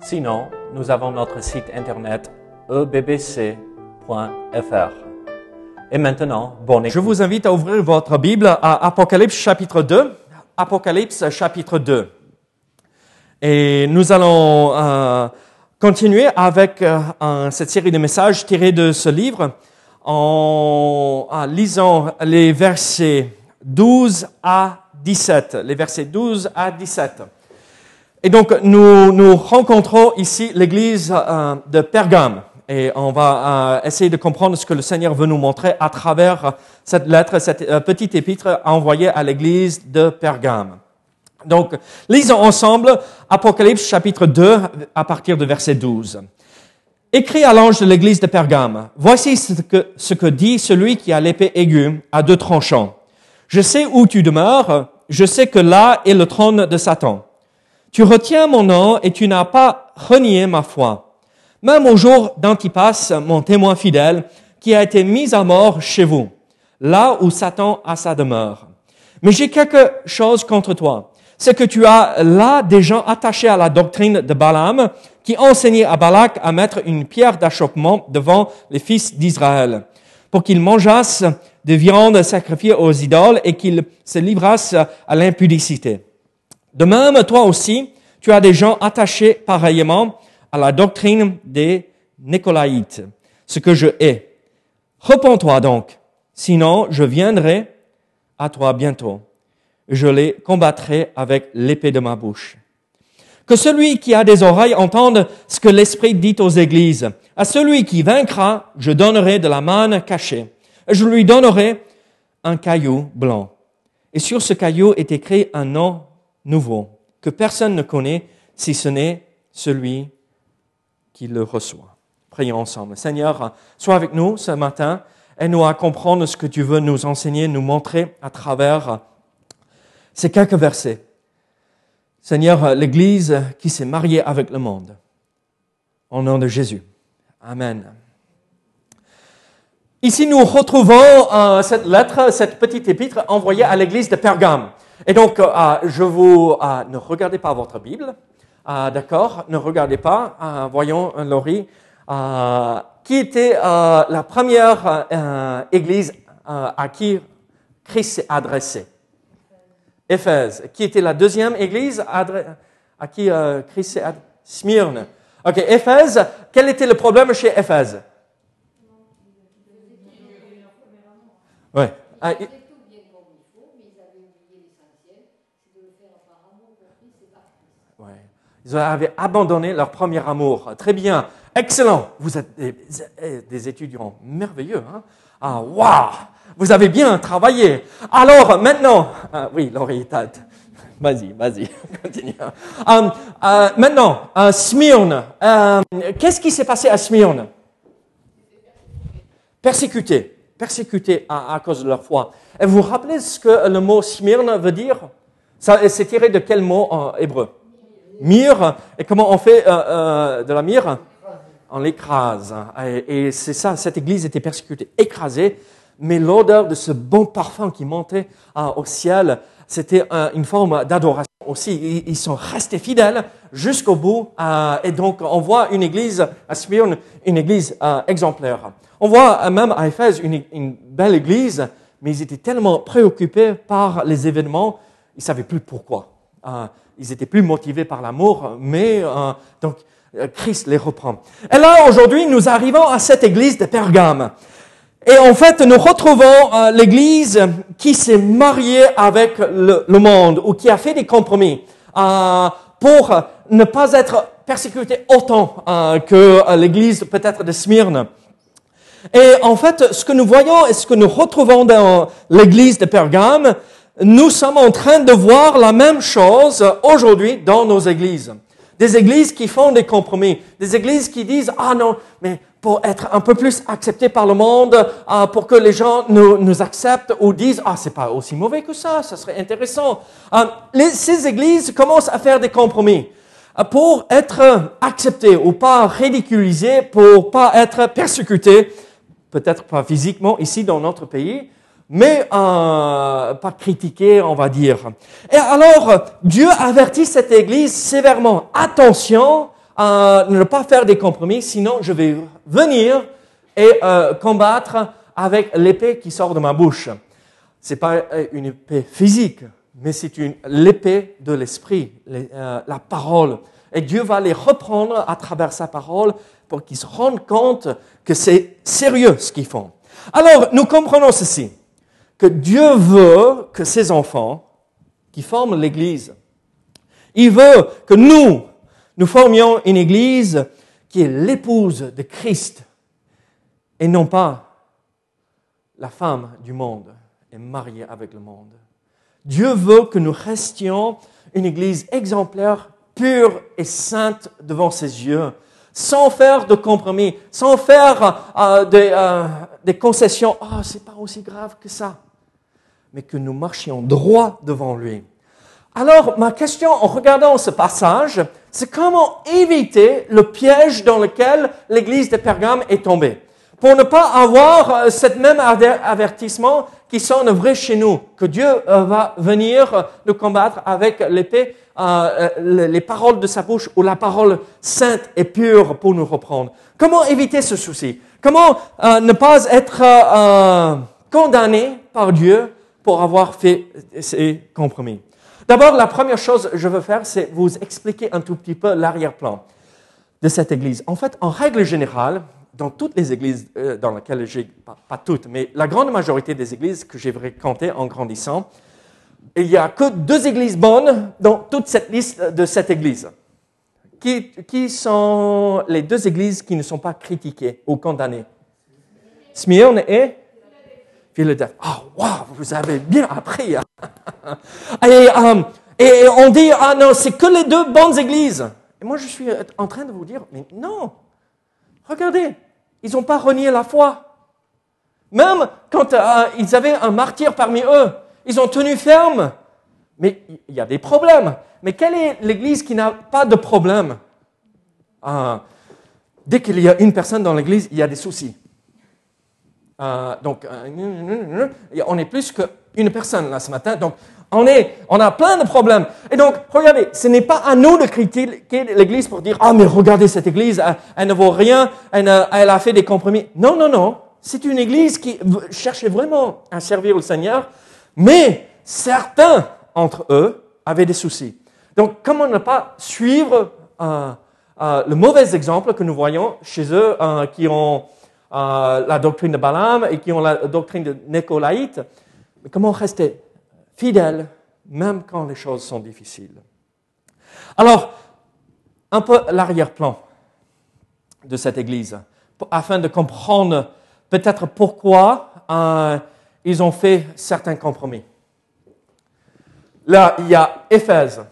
Sinon, nous avons notre site internet ebbc.fr. Et maintenant, bonne écoute. Je vous invite à ouvrir votre Bible à Apocalypse chapitre 2. Apocalypse chapitre 2. Et nous allons euh, continuer avec euh, cette série de messages tirés de ce livre en, en lisant les versets 12 à 17. Les versets 12 à 17. Et donc, nous, nous rencontrons ici l'église euh, de Pergame. Et on va euh, essayer de comprendre ce que le Seigneur veut nous montrer à travers cette lettre, cette euh, petite épître envoyée à l'église de Pergame. Donc, lisons ensemble Apocalypse chapitre 2 à partir de verset 12. Écrit à l'ange de l'église de Pergame, voici ce que, ce que dit celui qui a l'épée aiguë à deux tranchants. Je sais où tu demeures, je sais que là est le trône de Satan. Tu retiens mon nom et tu n'as pas renié ma foi. Même au jour d'Antipas, mon témoin fidèle, qui a été mis à mort chez vous, là où Satan a sa demeure. Mais j'ai quelque chose contre toi. C'est que tu as là des gens attachés à la doctrine de Balaam, qui enseignaient à Balak à mettre une pierre d'achoppement devant les fils d'Israël, pour qu'ils mangeassent de viande sacrifiée aux idoles et qu'ils se livrassent à l'impudicité. De même, toi aussi, tu as des gens attachés pareillement à la doctrine des Nicolaïtes, ce que je hais. Repends-toi donc, sinon je viendrai à toi bientôt. Je les combattrai avec l'épée de ma bouche. Que celui qui a des oreilles entende ce que l'Esprit dit aux églises. À celui qui vaincra, je donnerai de la manne cachée. Je lui donnerai un caillou blanc. Et sur ce caillou est écrit un nom nouveau que personne ne connaît si ce n'est celui qui le reçoit. Prions ensemble. Seigneur, sois avec nous ce matin. Aide-nous à comprendre ce que tu veux nous enseigner, nous montrer à travers ces quelques versets. Seigneur, l'Église qui s'est mariée avec le monde. Au nom de Jésus. Amen. Ici, nous retrouvons euh, cette lettre, cette petite épître envoyée à l'église de Pergame. Et donc, euh, je vous euh, ne regardez pas votre Bible, euh, d'accord Ne regardez pas. Voyons, Laurie, qui était euh, la première euh, église à qui Christ s'est adressé Éphèse. Qui était la deuxième église à qui Christ s'est adressé Smyrne. Ok, Éphèse. Quel était le problème chez Éphèse? Ouais. Ah, il- Ouais. Ils avaient abandonné leur premier amour. Très bien. Excellent. Vous êtes des, étudiants merveilleux. Hein? Ah, waouh. Vous avez bien travaillé. Alors, maintenant, ah, oui, Laurie, vas-y, vas-y, continue. Euh, euh, maintenant, euh, Smyrne. Euh, Qu'est-ce qui s'est passé à Smyrne? Persécutés. Persécutés à, cause de leur foi. Et vous vous rappelez ce que le mot Smyrne veut dire? C'est tiré de quel mot en hébreu? Myrrhe. Et comment on fait euh, euh, de la myrrhe On l'écrase. Et, c'est ça, cette église était persécutée, écrasée, mais l'odeur de ce bon parfum qui montait euh, au ciel, c'était une forme d'adoration aussi. Ils, sont restés fidèles jusqu'au bout. euh, et donc, on voit une église à Smyrne, une église exemplaire. On voit même à Éphèse une, belle église, mais ils étaient tellement préoccupés par les événements, ils savaient plus pourquoi. Euh, ils étaient plus motivés par l'amour, mais euh, donc euh, Christ les reprend. Et là, aujourd'hui, nous arrivons à cette église de Pergame. Et en fait, nous retrouvons l'église qui s'est mariée avec le, monde ou qui a fait des compromis pour ne pas être persécutée autant que l'église peut-être de Smyrne. Et en fait, ce que nous voyons et ce que nous retrouvons dans l'église de Pergame, nous sommes en train de voir la même chose aujourd'hui dans nos églises. des églises qui font des compromis, des églises qui disent ah non, mais pour être un peu plus accepté par le monde, euh, pour que les gens nous, acceptent ou disent ah c'est pas aussi mauvais que ça, ça serait intéressant. Les, ces églises commencent à faire des compromis euh, pour être acceptées ou pas ridiculisées, pour pas être persécutées, peut-être pas physiquement ici dans notre pays, mais euh, pas critiqué, on va dire. Et alors, Dieu avertit cette Église sévèrement. Attention à ne pas faire des compromis, sinon je vais venir et euh, combattre avec l'épée qui sort de ma bouche. C'est pas euh, une épée physique, mais c'est une l'épée de l'esprit, euh, la parole. Et Dieu va les reprendre à travers sa parole pour qu'ils se rendent compte que c'est sérieux ce qu'ils font. Alors, nous comprenons ceci que Dieu veut que ses enfants, qui forment l'Église, il veut que nous, nous formions une Église qui est l'épouse de Christ et non pas la femme du monde et mariée avec le monde. Dieu veut que nous restions une Église exemplaire, pure et sainte devant ses yeux, sans faire de compromis, sans faire euh, des, euh, des concessions. Oh, c'est pas aussi grave que ça mais que nous marchions droit devant lui. Alors, ma question en regardant ce passage, c'est comment éviter le piège dans lequel l'église de Pergame est tombée? Pour ne pas avoir euh, ce même avertissement qui sonne vrai chez nous, que Dieu euh, va venir nous combattre avec l'épée, euh, les paroles de sa bouche ou la parole sainte et pure pour nous reprendre. Comment éviter ce souci? Comment ne pas être condamné par Dieu pour avoir fait ces compromis. D'abord, la première chose que je veux faire, c'est vous expliquer un tout petit peu l'arrière-plan de cette église. En fait, en règle générale, dans toutes les églises euh, dans lesquelles j'ai, pas, toutes, mais la grande majorité des églises que j'ai fréquentées en grandissant, il n'y a que deux églises bonnes dans toute cette liste de cette église. Qui, qui sont les deux églises qui ne sont pas critiquées ou condamnées Smyrne et Philadelphie. Ah, oh, wow, vous avez bien appris. Hein. et, euh, et on dit, ah non, c'est que les deux bonnes églises. Et moi, je suis en train de vous dire, mais non. Regardez, ils n'ont pas renié la foi. Même quand euh, ils avaient un martyr parmi eux, ils ont tenu ferme. Mais il y a des problèmes. Mais quelle est l'église qui n'a pas de problème? Ah, Dès qu'il y a une personne dans l'église, il y a des soucis. Euh, donc, euh, on est plus qu'une personne là ce matin. Donc, on, est, on a plein de problèmes. Et donc, regardez, ce n'est pas à nous de critiquer l'Église pour dire, ah, mais regardez cette Église, elle, ne vaut rien, elle, a fait des compromis. Non, non, non. C'est une Église qui cherchait vraiment à servir le Seigneur, mais certains entre eux avaient des soucis. Donc, comment ne pas suivre euh, le mauvais exemple que nous voyons chez eux, qui ont la doctrine de Balaam et qui ont la doctrine de Nicolaïte. Mais comment rester fidèle même quand les choses sont difficiles? Alors, un peu l'arrière-plan de cette Église, afin de comprendre peut-être pourquoi euh, ils ont fait certains compromis. Là, il y a Éphèse,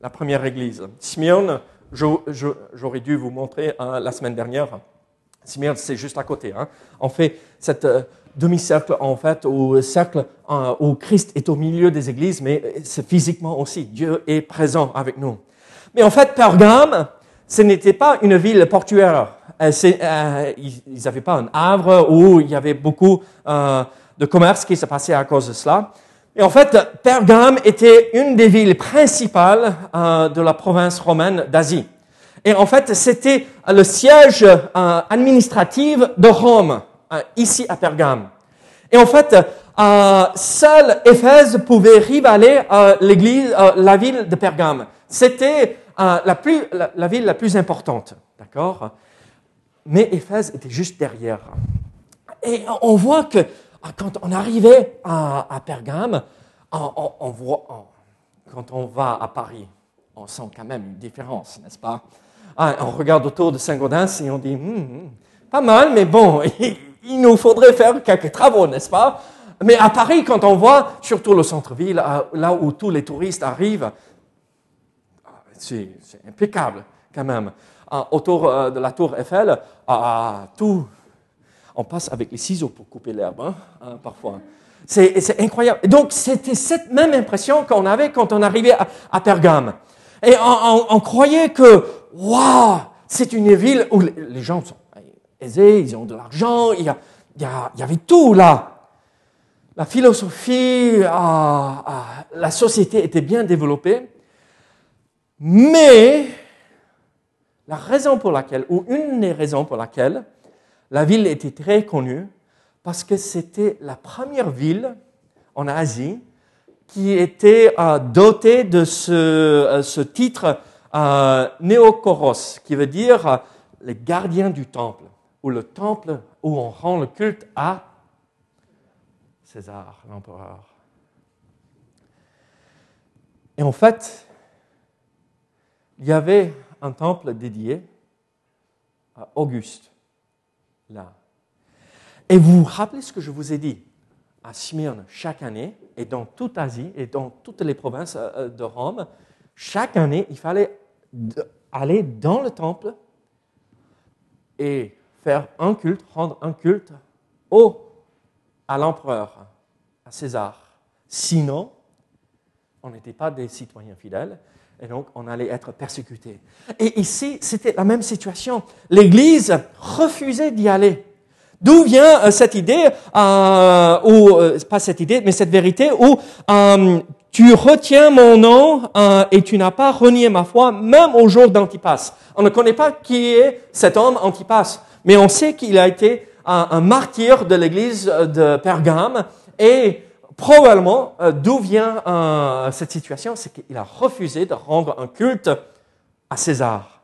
la première Église. Smyrne, j'aurais dû vous montrer hein, la semaine dernière c'est juste à côté. Hein. On fait cette euh, demi-cercle, en fait, au cercle euh, où Christ est au milieu des églises, mais c'est physiquement aussi. Dieu est présent avec nous. Mais en fait, Pergame, ce n'était pas une ville portuaire. Euh, ils n'avaient pas un havre où il y avait beaucoup de commerce qui se passait à cause de cela. Et en fait, Pergame était une des villes principales de la province romaine d'Asie. Et en fait, c'était le siège euh, administratif de Rome, euh, ici à Pergame. Et en fait, euh, seule Éphèse pouvait rivaler l'église, la ville de Pergame. C'était la, plus, la, ville la plus importante, d'accord? Mais Éphèse était juste derrière. Et on voit que quand on arrivait à, Pergame, on voit, quand on va à Paris, on sent quand même une différence, n'est-ce pas? Ah, on regarde autour de Saint-Gaudens et on dit, hmm, hmm, pas mal, mais bon, il nous faudrait faire quelques travaux, n'est-ce pas? Mais à Paris, quand on voit, surtout le centre-ville, là où tous les touristes arrivent, c'est impeccable quand même. autour de la tour Eiffel, tout, on passe avec les ciseaux pour couper l'herbe, hein, parfois. C'est incroyable. donc, c'était cette même impression qu'on avait quand on arrivait à, Pergame. Et on, croyait que, waouh, c'est une ville où les, gens sont aisés, ils ont de l'argent, il, il, y avait tout là. La philosophie, la société était bien développée. Mais la raison pour laquelle, ou une des raisons pour laquelle la ville était très connue, parce que c'était la première ville en Asie qui était euh, dotée de ce, euh, titre euh, Néokoros, qui veut dire les gardiens du temple, ou le temple où on rend le culte à César, l'empereur. Et en fait, il y avait un temple dédié à Auguste, là. Et vous vous rappelez ce que je vous ai dit? À Smyrne chaque année, et dans toute Asie, et dans toutes les provinces euh, euh, de Rome, chaque année, il fallait aller dans le temple et faire un culte, rendre un culte au, à l'empereur, à César. Sinon, on n'était pas des citoyens fidèles et donc on allait être persécutés. Et ici, c'était la même situation. L'Église refusait d'y aller. D'où vient euh, cette idée, euh, ou euh, pas cette idée, mais cette vérité où tu retiens mon nom et tu n'as pas renié ma foi, même au jour d'Antipas. On ne connaît pas qui est cet homme Antipas, mais on sait qu'il a été un, martyr de l'église de Pergame et probablement d'où vient cette situation, c'est qu'il a refusé de rendre un culte à César.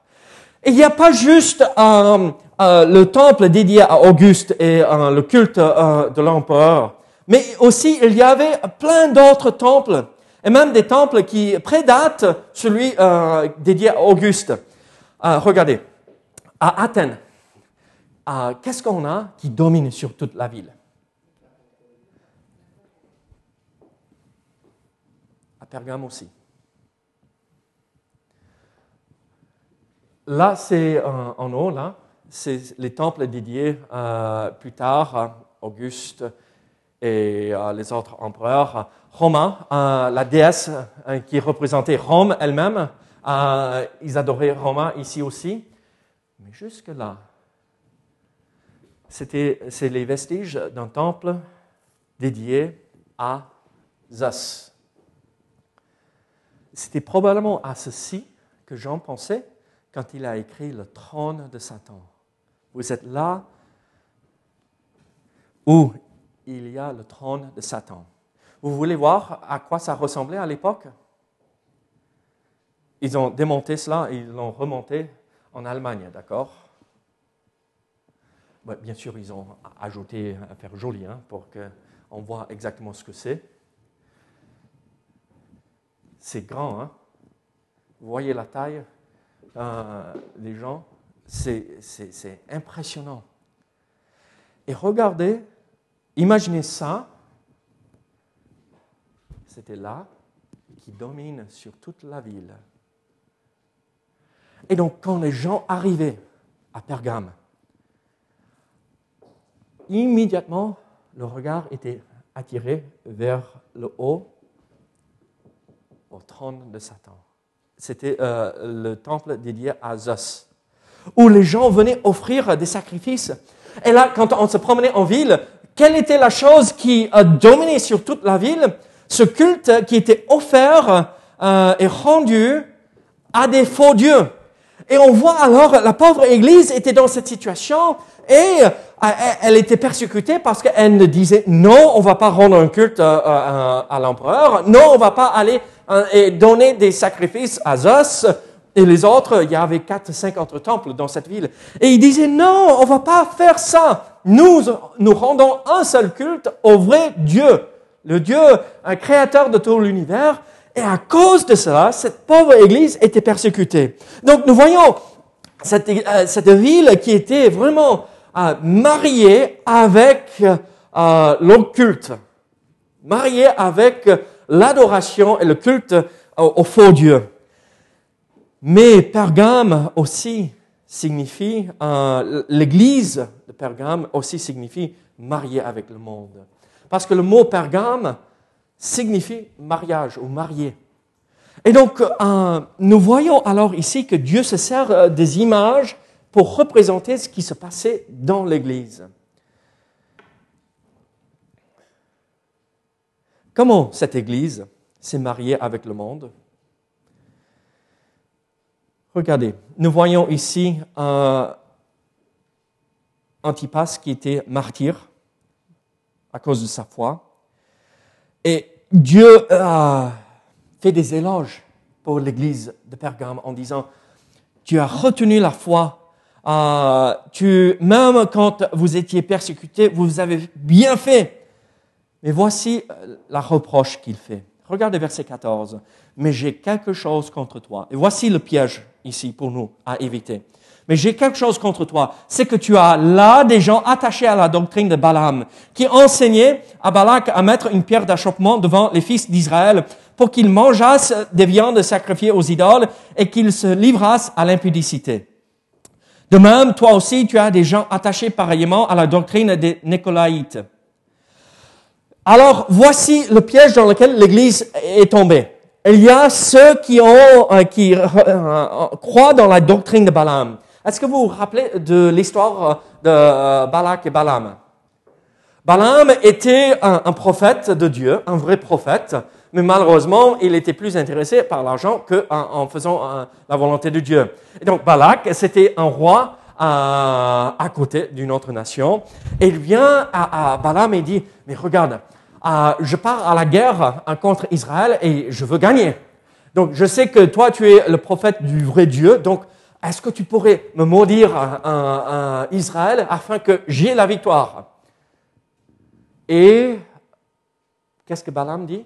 Il n'y a pas juste euh, le temple dédié à Auguste et euh, le culte euh, de l'empereur. Mais aussi, il y avait plein d'autres temples, et même des temples qui prédatent celui dédié à Auguste. regardez, à Athènes, qu'est-ce qu'on a qui domine sur toute la ville? À Pergame aussi. Là, c'est en haut, là c'est les temples dédiés euh, plus tard à Auguste et les autres empereurs. Roma, euh, la déesse euh, qui représentait Rome elle-même, ils adoraient Roma ici aussi. Mais jusque-là, c'était, c'est les vestiges d'un temple dédié à Zeus. C'était probablement à ceci que Jean pensait quand il a écrit le trône de Satan. Vous êtes là où il y a le trône de Satan. Vous voulez voir à quoi ça ressemblait à l'époque? Ils ont démonté cela et ils l'ont remonté en Allemagne, d'accord? Bien sûr, ils ont ajouté un faire joli hein, pour qu'on voit exactement ce que c'est. C'est grand, hein? Vous voyez la taille? Euh, des gens c'est impressionnant. Et regardez, imaginez ça, c'était là, qui domine sur toute la ville. Et donc quand les gens arrivaient à Pergame, immédiatement, le regard était attiré vers le haut, au trône de Satan. C'était euh, le temple dédié à Zeus où les gens venaient offrir des sacrifices. Et là, quand on se promenait en ville, quelle était la chose qui a dominé sur toute la ville? Ce culte qui était offert euh, et rendu à des faux dieux. Et on voit alors, la pauvre Église était dans cette situation et euh, elle était persécutée parce qu'elle ne disait non, on va pas rendre un culte euh, à, l'empereur, non, on va pas aller et donner des sacrifices à Zeus, et les autres, il y avait quatre, cinq autres temples dans cette ville. Et ils disaient, non, on va pas faire ça. Nous, nous rendons un seul culte au vrai Dieu. Le Dieu, un créateur de tout l'univers. Et à cause de cela, cette pauvre église était persécutée. Donc nous voyons cette, euh, ville qui était vraiment euh, mariée avec euh, l'occulte, mariée avec l'adoration et le culte au faux Dieu. Mais Pergame aussi signifie, euh, l'église de Pergame aussi signifie marié avec le monde. Parce que le mot Pergame signifie mariage ou marié. Et donc, euh, nous voyons alors ici que Dieu se sert euh, des images pour représenter ce qui se passait dans l'Église. Comment cette Église s'est mariée avec le monde? Regardez, nous voyons ici un Antipas qui était martyr à cause de sa foi. Et Dieu a fait des éloges pour l'église de Pergame en disant, tu as retenu la foi, euh, tu, même quand vous étiez persécuté, vous avez bien fait. Mais voici euh, la reproche qu'il fait. Regardez verset 14. Mais j'ai quelque chose contre toi. Et voici le piège ici pour nous à éviter. Mais j'ai quelque chose contre toi, c'est que tu as là des gens attachés à la doctrine de Balaam, qui enseignaient à Balak à mettre une pierre d'achoppement devant les fils d'Israël pour qu'ils mangeassent des viandes sacrifiées aux idoles et qu'ils se livrassent à l'impudicité. De même, toi aussi, tu as des gens attachés pareillement à la doctrine des Nicolaïtes. Alors, voici le piège dans lequel l'Église est tombée. Il y a ceux qui, ont, euh, qui euh, euh, croient dans la doctrine de Balaam. Est-ce que vous vous rappelez de l'histoire de Balak et Balaam? Balaam était un, prophète de Dieu, un vrai prophète, mais malheureusement, il était plus intéressé par l'argent qu'en faisant la volonté de Dieu. Et donc Balak, c'était un roi à, côté d'une autre nation, et il vient à, à Balaam et dit, mais regarde, je pars à la guerre contre Israël et je veux gagner. Donc, je sais que toi, tu es le prophète du vrai Dieu. Donc, est-ce que tu pourrais me maudire Israël afin que j'ai la victoire? Et qu'est-ce que Balaam dit?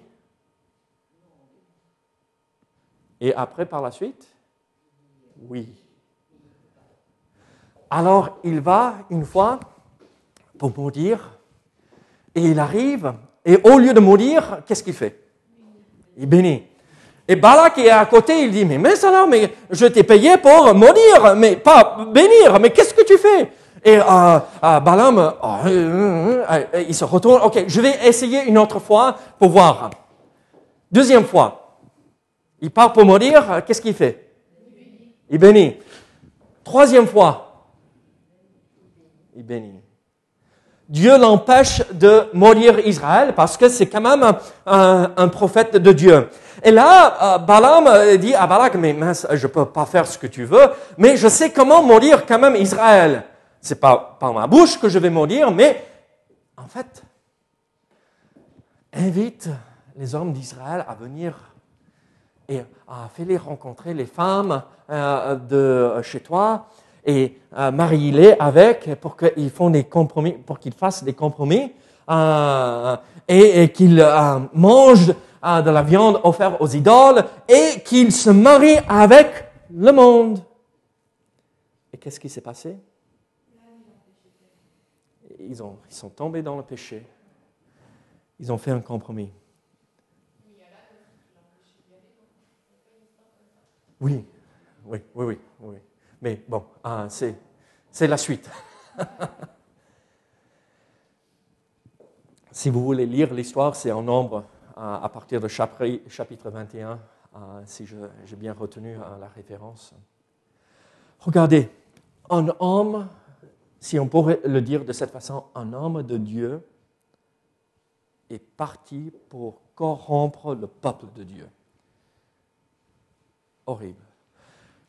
Et après, par la suite? Oui. Alors, il va une fois pour maudire, et il arrive et au lieu de mourir, qu'est-ce qu'il fait? Il bénit. Et Balak est à côté, il dit, mais, mais mais je t'ai payé pour maudire, mais pas bénir, mais qu'est-ce que tu fais? Et euh, euh, Balaam, euh, il se retourne, ok, je vais essayer une autre fois pour voir. Deuxième fois, il part pour maudire, qu'est-ce qu'il fait? Il bénit. Troisième fois, il bénit. Dieu l'empêche de mourir Israël parce que c'est quand même un, prophète de Dieu. Et là, euh, Balaam dit à Balak, mais mince, je peux pas faire ce que tu veux, mais je sais comment mourir quand même Israël. C'est pas par ma bouche que je vais mourir, mais en fait, invite les hommes d'Israël à venir et à faire les rencontrer les femmes euh, de chez toi et euh, marie-les avec pour qu'ils font des compromis, pour qu'ils fassent des compromis euh, et, qu'ils euh, mangent de la viande offerte aux idoles et qu'ils se marient avec le monde. Et qu'est-ce qui s'est passé? Ils, ont, ils sont tombés dans le péché. Ils ont fait un compromis. Oui, oui, oui, oui. oui. Mais bon, ah, c'est, la suite. si vous voulez lire l'histoire, c'est en nombre à partir de chapitre 21, si j'ai bien retenu la référence. Regardez, un homme, si on pourrait le dire de cette façon, un homme de Dieu est parti pour corrompre le peuple de Dieu. Horrible.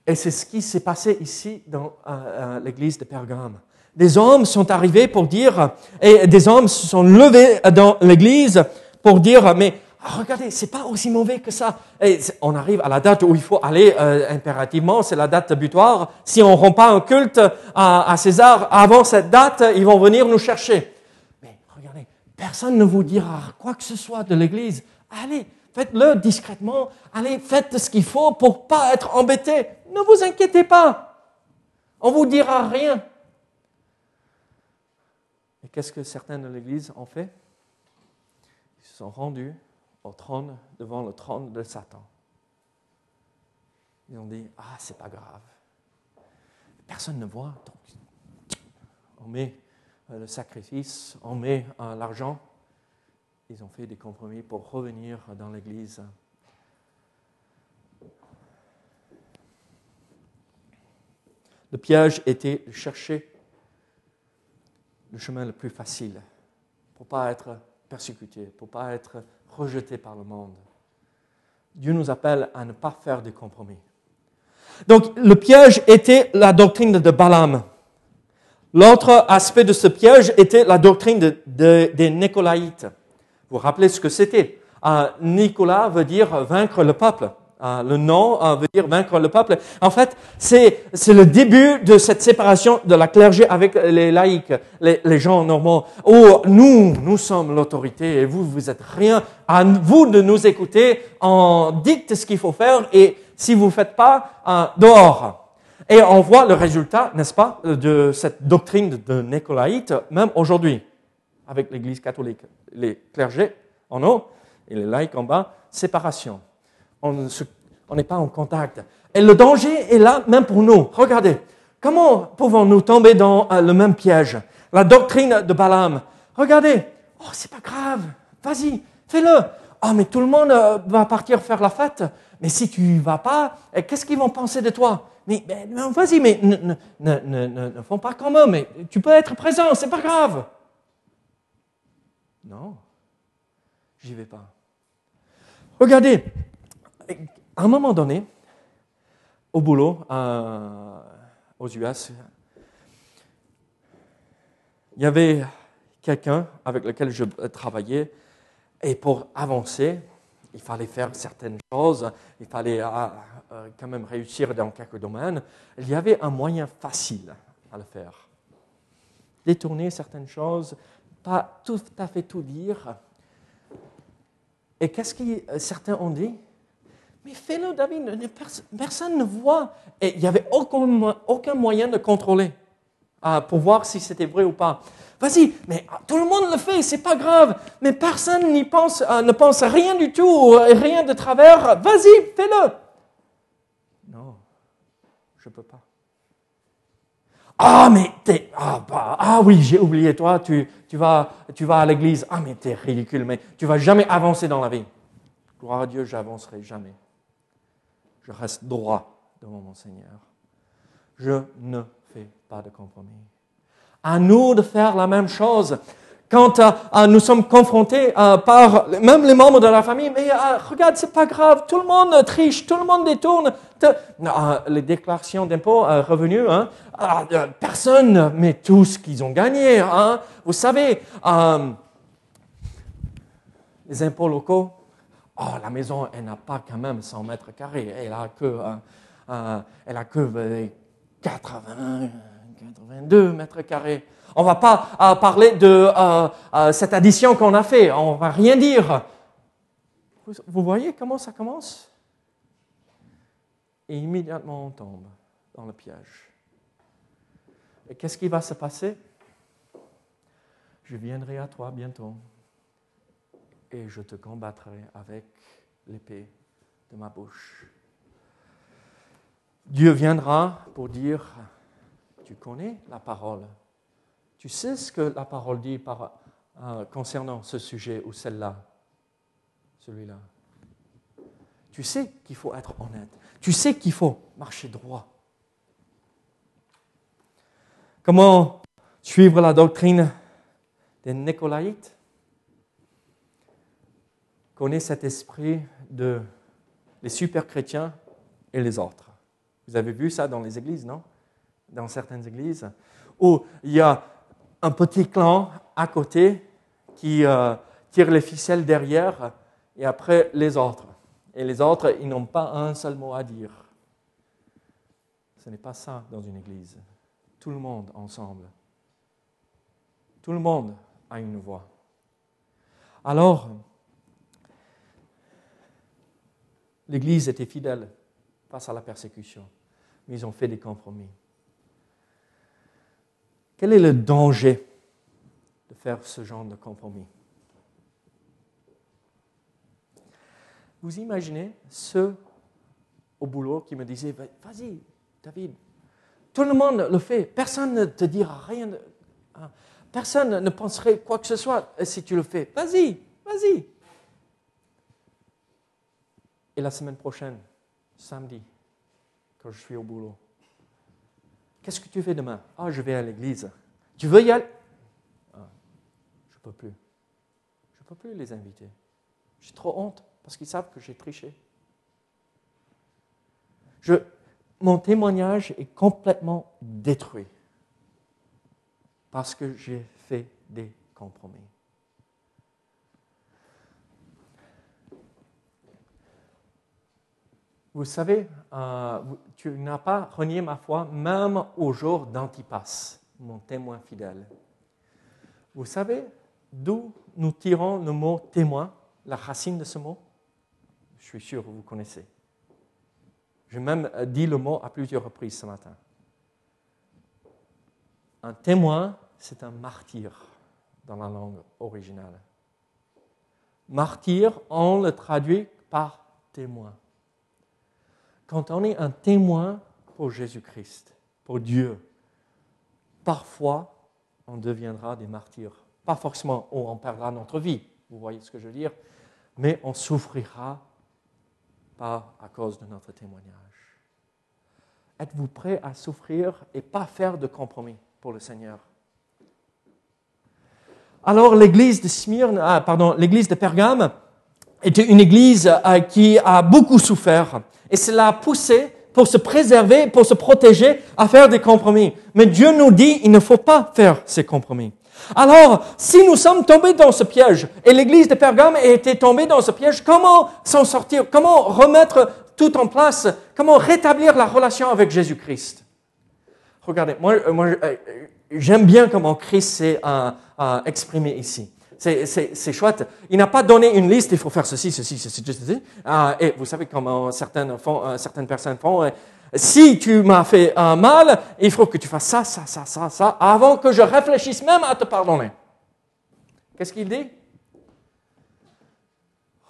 Et c'est ce qui s'est passé ici dans euh, euh, l'église de Pergame. Des hommes sont arrivés pour dire, et des hommes se sont levés dans l'église pour dire, mais regardez, c'est pas aussi mauvais que ça. Et on arrive à la date où il faut aller euh, impérativement, c'est la date butoir. Si on rompt pas un culte à, César avant cette date, ils vont venir nous chercher. Mais regardez, personne ne vous dira quoi que ce soit de l'église. Allez, faites-le discrètement. Allez, faites ce qu'il faut pour pas être embêté. Ne vous inquiétez pas. On vous dira rien. Et qu'est-ce que certains de l'Église ont fait? Ils se sont rendus au trône, devant le trône de Satan. Ils ont dit, ah, c'est pas grave. Personne ne voit, donc on met euh, le sacrifice, on met euh, l'argent. Ils ont fait des compromis pour revenir dans l'Église. Le piège était de chercher le chemin le plus facile pour ne pas être persécuté, pour ne pas être rejeté par le monde. Dieu nous appelle à ne pas faire de compromis. Donc le piège était la doctrine de Balaam. L'autre aspect de ce piège était la doctrine des Nicolaïtes. Vous rappelez ce que c'était euh, Nicolas veut dire vaincre le peuple. Euh, le nom euh, veut dire vaincre le peuple. En fait, c'est, c'est le début de cette séparation de la clergé avec les laïcs, les, gens normaux. Oh, nous, nous sommes l'autorité et vous, vous êtes rien. À vous de nous écouter, on dicte ce qu'il faut faire et si vous ne faites pas, dehors. Et on voit le résultat, n'est-ce pas, de cette doctrine de Nicolaïte, même aujourd'hui, avec l'Église catholique. Les clergés en haut et les laïcs en bas, séparation on n'est pas en contact. Et le danger est là même pour nous. Regardez, comment pouvons-nous tomber dans euh, le même piège? La doctrine de Balaam. Regardez, oh, c'est pas grave, vas-y, fais-le. Ah, oh, mais tout le monde euh, va partir faire la fête. Mais si tu vas pas, eh, qu'est-ce qu'ils vont penser de toi? Mais, vas-y, mais ne, ne, ne, ne, font pas comme eux, mais tu peux être présent, c'est pas grave. Non, j'y vais pas. Regardez, à un moment donné, au boulot, aux US, il y avait quelqu'un avec lequel je travaillais, et pour avancer, il fallait faire certaines choses, il fallait ah, euh, quand même réussir dans quelques domaines. Il y avait un moyen facile à le faire. Détourner certaines choses, pas tout à fait tout dire. Et qu'est-ce que certains ont dit? Mais fais-le, David, personne ne voit. Et il n'y avait aucun, moyen de contrôler euh, pour voir si c'était vrai ou pas. Vas-y, mais ah, tout le monde le fait, c'est pas grave. Mais personne n'y pense, euh, ne pense rien du tout, euh, rien de travers. Vas-y, fais-le. Non, je ne peux pas. Ah, mais t'es. Ah, bah, ah oui, j'ai oublié, toi, tu, vas, tu vas à l'église. Ah, mais t'es ridicule, mais tu vas jamais avancer dans la vie. Gloire à Dieu, j'avancerai jamais je reste droit devant mon Seigneur. Je ne fais pas de compromis. À nous de faire la même chose. Quand euh, euh, nous sommes confrontés euh, par même les membres de la famille, mais regarde, c'est pas grave, tout le monde triche, tout le monde détourne. Les déclarations d'impôts revenus, hein, personne met tout ce qu'ils ont gagné. Hein. Vous savez, les impôts locaux, oh, la maison, elle n'a pas quand même 100 mètres carrés, elle a que, elle a que 80, 82 mètres carrés. On ne va pas euh, parler de euh, euh, cette addition qu'on a fait, on ne va rien dire. Vous voyez comment ça commence? Et immédiatement on tombe dans le piège. Et qu'est-ce qui va se passer? Je viendrai à toi bientôt et je te combattrai avec l'épée de ma bouche. Dieu viendra pour dire, tu connais la parole, tu sais ce que la parole dit euh, concernant ce sujet ou celle-là, celui-là. Tu sais qu'il faut être honnête, tu sais qu'il faut marcher droit. Comment suivre la doctrine des Nicolaïtes? Connaît cet esprit de les super chrétiens et les autres. Vous avez vu ça dans les églises, non? Dans certaines églises, où il y a un petit clan à côté qui euh, tire les ficelles derrière et après les autres. Et les autres, ils n'ont pas un seul mot à dire. Ce n'est pas ça dans une église. Tout le monde ensemble. Tout le monde a une voix. Alors, L'Église était fidèle face à la persécution, mais ils ont fait des compromis. Quel est le danger de faire ce genre de compromis? Vous imaginez ceux au boulot qui me disaient, vas-y, David, tout le monde le fait, personne ne te dira rien, hein. personne ne penserait quoi que ce soit si tu le fais. Vas-y, vas-y. Et la semaine prochaine, samedi, quand je suis au boulot, qu'est-ce que tu fais demain? Ah, je vais à l'église. Tu veux y aller? Ah, Je ne peux plus. Je ne peux plus les inviter. J'ai trop honte parce qu'ils savent que j'ai triché. Mon témoignage est complètement détruit parce que j'ai fait des compromis. Vous savez, euh, tu n'as pas renié ma foi même au jour d'Antipas, mon témoin fidèle. Vous savez d'où nous tirons le mot témoin, la racine de ce mot? Je suis sûr que vous connaissez. J'ai même dit le mot à plusieurs reprises ce matin. Un témoin, c'est un martyr dans la langue originale. Martyr, on le traduit par témoin. Quand on est un témoin pour Jésus-Christ, pour Dieu, parfois on deviendra des martyrs. Pas forcément on perdra notre vie, vous voyez ce que je veux dire, mais on souffrira pas à cause de notre témoignage. Êtes-vous prêt à souffrir et pas faire de compromis pour le Seigneur? Alors l'église de Smyrne, ah, pardon, l'église de Pergame était une église euh, qui a beaucoup souffert et cela a poussé pour se préserver, pour se protéger, à faire des compromis. Mais Dieu nous dit, il ne faut pas faire ces compromis. Alors, si nous sommes tombés dans ce piège, et l'église de Pergame a été tombée dans ce piège, comment s'en sortir? Comment remettre tout en place? Comment rétablir la relation avec Jésus-Christ? Regardez, moi, moi euh, j'aime bien comment Christ s'est euh, euh, exprimé ici. C'est chouette. Il n'a pas donné une liste, il faut faire ceci, ceci, ceci, ceci. et vous savez comment certaines, certaines personnes font. Si tu m'as fait un mal, il faut que tu fasses ça, ça, ça, ça, ça, avant que je réfléchisse même à te pardonner. Qu'est-ce qu'il dit?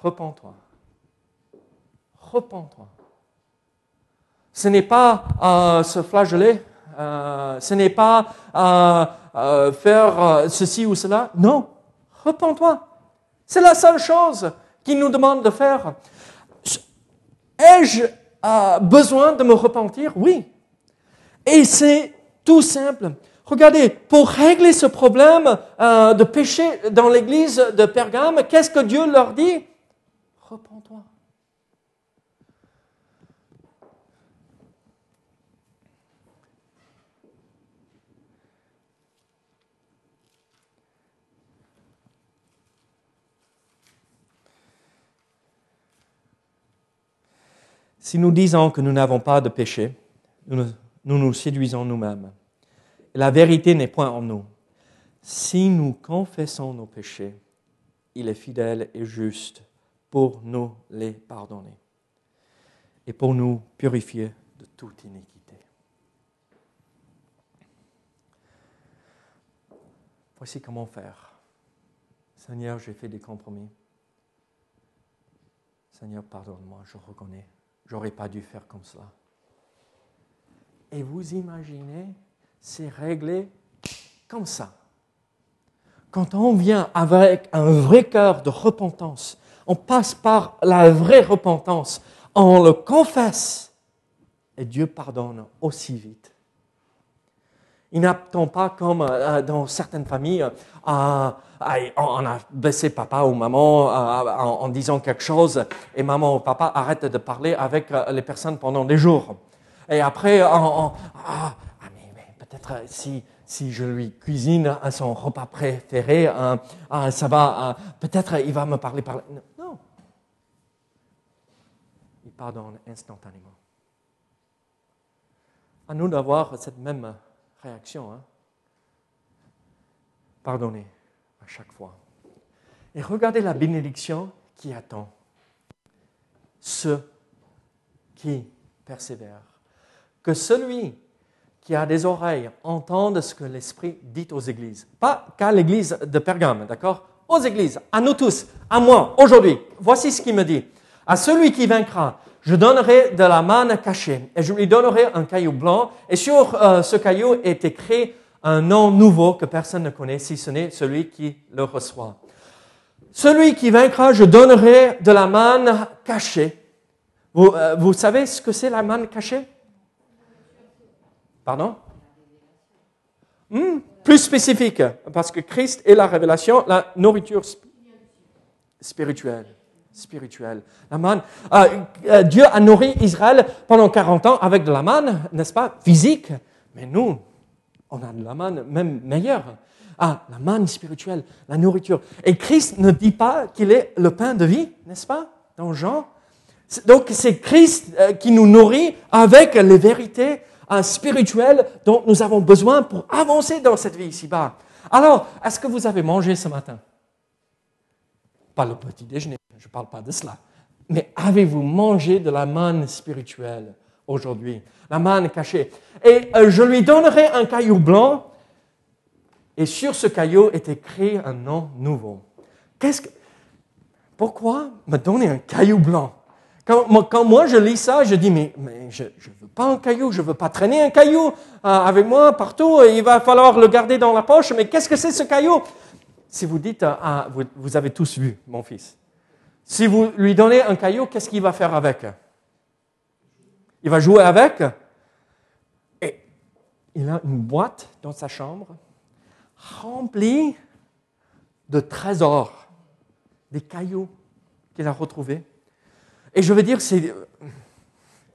Repends-toi. Repends-toi. Ce n'est pas euh, se flageller, euh, ce n'est pas euh, faire ceci ou cela. Non, repends-toi. C'est la seule chose qu'il nous demande de faire. Ai-je a besoin de me repentir? Oui. Et c'est tout simple. Regardez, pour régler ce problème euh, de péché dans l'église de Pergame, qu'est-ce que Dieu leur dit? Repends-toi. Si nous disons que nous n'avons pas de péché, nous nous, séduisons nous-mêmes. la vérité n'est point en nous. Si nous confessons nos péchés, il est fidèle et juste pour nous les pardonner et pour nous purifier de toute iniquité. Voici comment faire. Seigneur, j'ai fait des compromis. Seigneur, pardonne-moi, je reconnais J'aurais pas dû faire comme ça. Et vous imaginez, c'est réglé comme ça. Quand on vient avec un vrai cœur de repentance, on passe par la vraie repentance, on le confesse, et Dieu pardonne aussi vite. Il n'attend pas comme euh, dans certaines familles, euh, on a baissé papa ou maman euh, en, disant quelque chose et maman ou papa arrêtent de parler avec euh, les personnes pendant des jours. Et après, ah, ah, peut-être euh, si, si je lui cuisine son repas préféré, ah, ça va, peut-être il va me parler par... Non. Il pardonne instantanément. À nous d'avoir cette même réaction. Hein. Pardonnez à chaque fois. Et regardez la bénédiction qui attend ceux qui persévèrent. Que celui qui a des oreilles entende ce que l'Esprit dit aux églises. Pas qu'à l'église de Pergame, d'accord? Aux églises, à nous tous, à moi, aujourd'hui. Voici ce qu'il me dit. À celui qui vaincra, je donnerai de la manne cachée et je lui donnerai un caillou blanc et sur euh, ce caillou est écrit un nom nouveau que personne ne connaît si ce n'est celui qui le reçoit. Celui qui vaincra, je donnerai de la manne cachée. Vous, euh, savez ce que c'est la manne cachée? Pardon? Hmm, Plus spécifique, parce que Christ est la révélation, la nourriture sp- spirituelle. Spirituelle. La manne. Ah, euh, Dieu a nourri Israël pendant 40 ans avec de la manne, n'est-ce pas Physique. Mais nous, on a de la manne même meilleure. Ah, la manne spirituelle, la nourriture. Et Christ ne dit pas qu'il est le pain de vie, n'est-ce pas Dans Jean? Donc c'est Christ euh, qui nous nourrit avec les vérités euh, spirituelles dont nous avons besoin pour avancer dans cette vie ici-bas. Alors, est-ce que vous avez mangé ce matin? Pas le petit déjeuner, je ne parle pas de cela. Mais avez-vous mangé de la manne spirituelle aujourd'hui? La manne cachée. Et euh, je lui donnerai un caillou blanc et sur ce caillou est écrit un nom nouveau. Qu'est-ce que... Pourquoi me donner un caillou blanc? Quand, moi- je lis ça, je dis, mais, mais je ne veux pas un caillou, je ne veux pas traîner un caillou euh, avec moi partout, il va falloir le garder dans la poche, mais qu'est-ce que c'est ce caillou? Si vous dites, ah, vous avez tous vu mon fils, si vous lui donnez un caillou, qu'est-ce qu'il va faire avec? Il va jouer avec, et il a une boîte dans sa chambre remplie de trésors, des cailloux qu'il a retrouvés. Et je veux dire, c'est,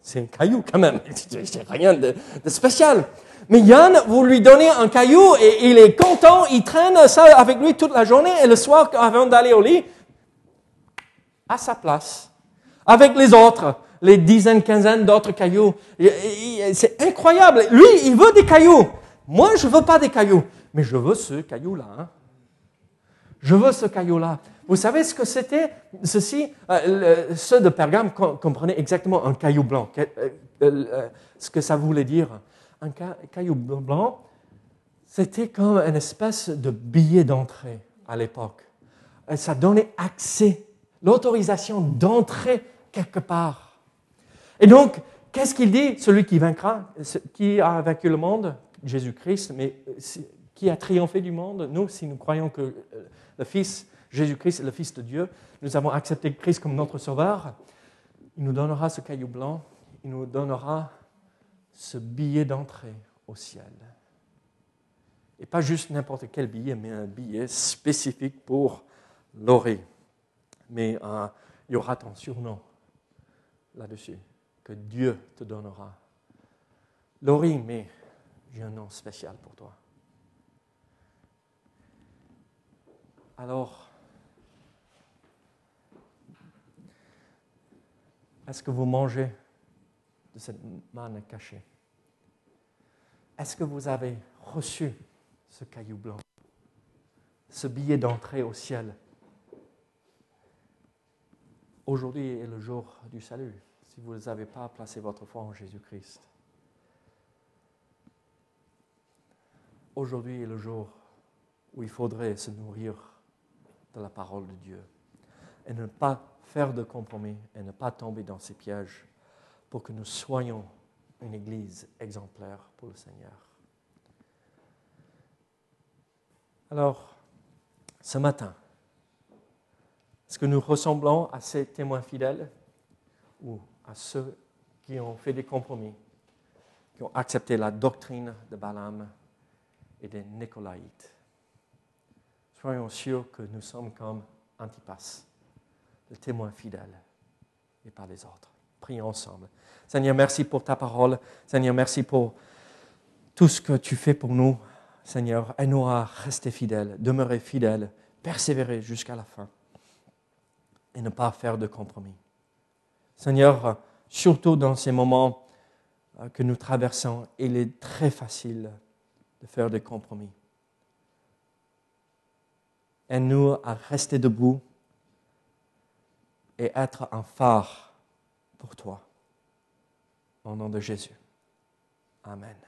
c'est un caillou quand même, c'est rien de spécial. Mais Yann, vous lui donnez un caillou et il est content, il traîne ça avec lui toute la journée et le soir, avant d'aller au lit, à sa place, avec les autres, les dizaines, quinzaines d'autres cailloux. C'est incroyable. Lui, il veut des cailloux. Moi, je veux pas des cailloux, mais je veux ce caillou-là. hein. Je veux ce caillou-là. Vous savez ce que c'était Ceci, euh, ceux de Pergame com- comprenaient exactement un caillou blanc. Euh, euh, ce que ça voulait dire. Un ca- caillou blanc, c'était comme une espèce de billet d'entrée à l'époque. Ça donnait accès, l'autorisation d'entrer quelque part. Et donc, qu'est-ce qu'il dit Celui qui vaincra, qui a vaincu le monde? Jésus-Christ, mais qui a triomphé du monde? Nous, si nous croyons que euh, le Fils, Jésus-Christ est le Fils de Dieu, nous avons accepté Christ comme notre Sauveur, il nous donnera ce caillou blanc, il nous donnera ce billet d'entrée au ciel. Et pas juste n'importe quel billet, mais un billet spécifique pour Laurie. Mais euh, il y aura ton surnom là-dessus, que Dieu te donnera. Laurie, mais j'ai un nom spécial pour toi. Alors, est-ce que vous mangez de cette manne cachée? Est-ce que vous avez reçu ce caillou blanc, ce billet d'entrée au ciel? Aujourd'hui est le jour du salut, si vous n'avez pas placé votre foi en Jésus-Christ. Aujourd'hui est le jour où il faudrait se nourrir de la parole de Dieu et ne pas faire de compromis et ne pas tomber dans ces pièges pour que nous soyons une Église exemplaire pour le Seigneur. Alors, ce matin, est-ce que nous ressemblons à ces témoins fidèles ou à ceux qui ont fait des compromis, qui ont accepté la doctrine de Balaam et des Nicolaïtes? Soyons sûrs que nous sommes comme Antipas, le témoin fidèle, et pas les autres. Prions ensemble. Seigneur, merci pour ta parole. Seigneur, merci pour tout ce que tu fais pour nous. Seigneur, aide-nous à rester fidèles, demeurer fidèles, persévérer jusqu'à la fin et ne pas faire de compromis. Seigneur, surtout dans ces moments euh, que nous traversons, il est très facile de faire des compromis. Aide-nous à rester debout et être un phare pour toi. Au nom de Jésus. Amen.